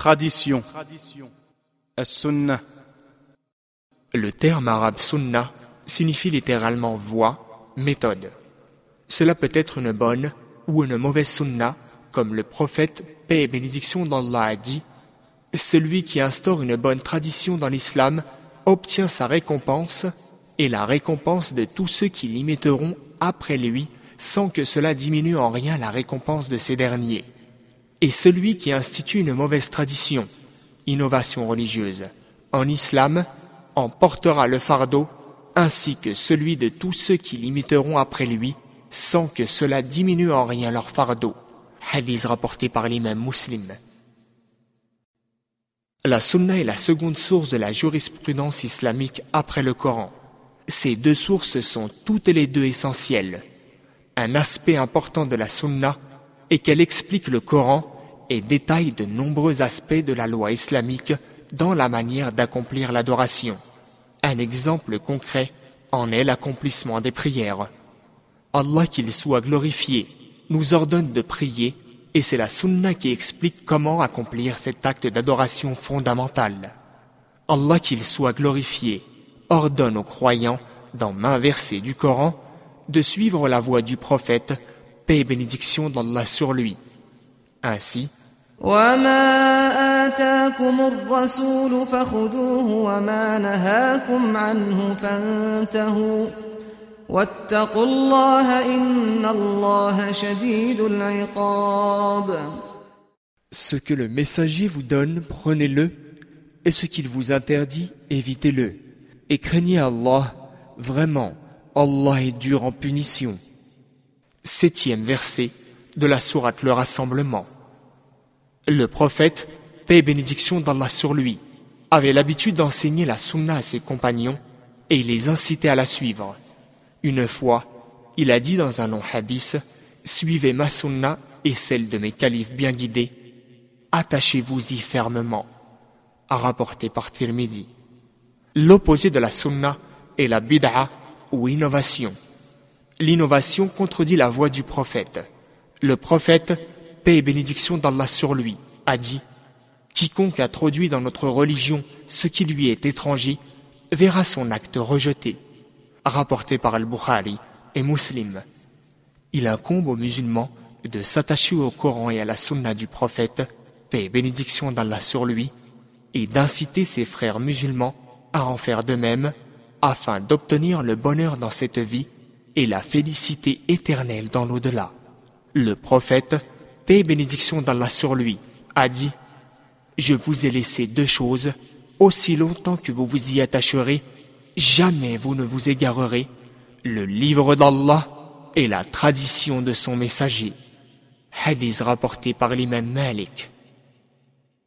Tradition. As-Sunnah. Le terme arabe sunnah signifie littéralement voie, méthode. Cela peut être une bonne ou une mauvaise sunnah, comme le prophète, paix et bénédiction d'Allah a dit Celui qui instaure une bonne tradition dans l'islam obtient sa récompense et la récompense de tous ceux qui l'imiteront après lui sans que cela diminue en rien la récompense de ces derniers. Et celui qui institue une mauvaise tradition, innovation religieuse, en islam, en portera le fardeau, ainsi que celui de tous ceux qui l'imiteront après lui, sans que cela diminue en rien leur fardeau. Hadith rapporté par l'imam muslim. La sunna est la seconde source de la jurisprudence islamique après le Coran. Ces deux sources sont toutes les deux essentielles. Un aspect important de la sunna est qu'elle explique le Coran et détaille de nombreux aspects de la loi islamique dans la manière d'accomplir l'adoration. Un exemple concret en est l'accomplissement des prières. Allah qu'il soit glorifié nous ordonne de prier et c'est la sunna qui explique comment accomplir cet acte d'adoration fondamental. Allah qu'il soit glorifié ordonne aux croyants dans main versée du Coran de suivre la voie du prophète, paix et bénédiction d'Allah sur lui. Ainsi, ce que le messager vous donne, prenez-le, et ce qu'il vous interdit, évitez-le. Et craignez Allah, vraiment, Allah est dur en punition. Septième verset de la sourate Le Rassemblement. Le prophète, paix et bénédiction d'Allah sur lui, avait l'habitude d'enseigner la sunna à ses compagnons et les incitait à la suivre. Une fois, il a dit dans un long hadith Suivez ma sunna et celle de mes califes bien guidés, attachez-vous-y fermement. A rapporté par Tirmidhi. L'opposé de la sunna est la bid'a ou innovation. L'innovation contredit la voix du prophète. Le prophète, paix et bénédiction d'Allah sur lui, a dit Quiconque introduit dans notre religion ce qui lui est étranger verra son acte rejeté rapporté par Al-Bukhari et Muslim. Il incombe aux musulmans de s'attacher au Coran et à la sunna du prophète, paix et bénédiction d'Allah sur lui, et d'inciter ses frères musulmans à en faire de même, afin d'obtenir le bonheur dans cette vie et la félicité éternelle dans l'au-delà. Le prophète, paix et bénédiction d'Allah sur lui, a dit Je vous ai laissé deux choses, aussi longtemps que vous vous y attacherez, jamais vous ne vous égarerez, le livre d'Allah et la tradition de son messager. Hadith rapporté par l'imam Malik.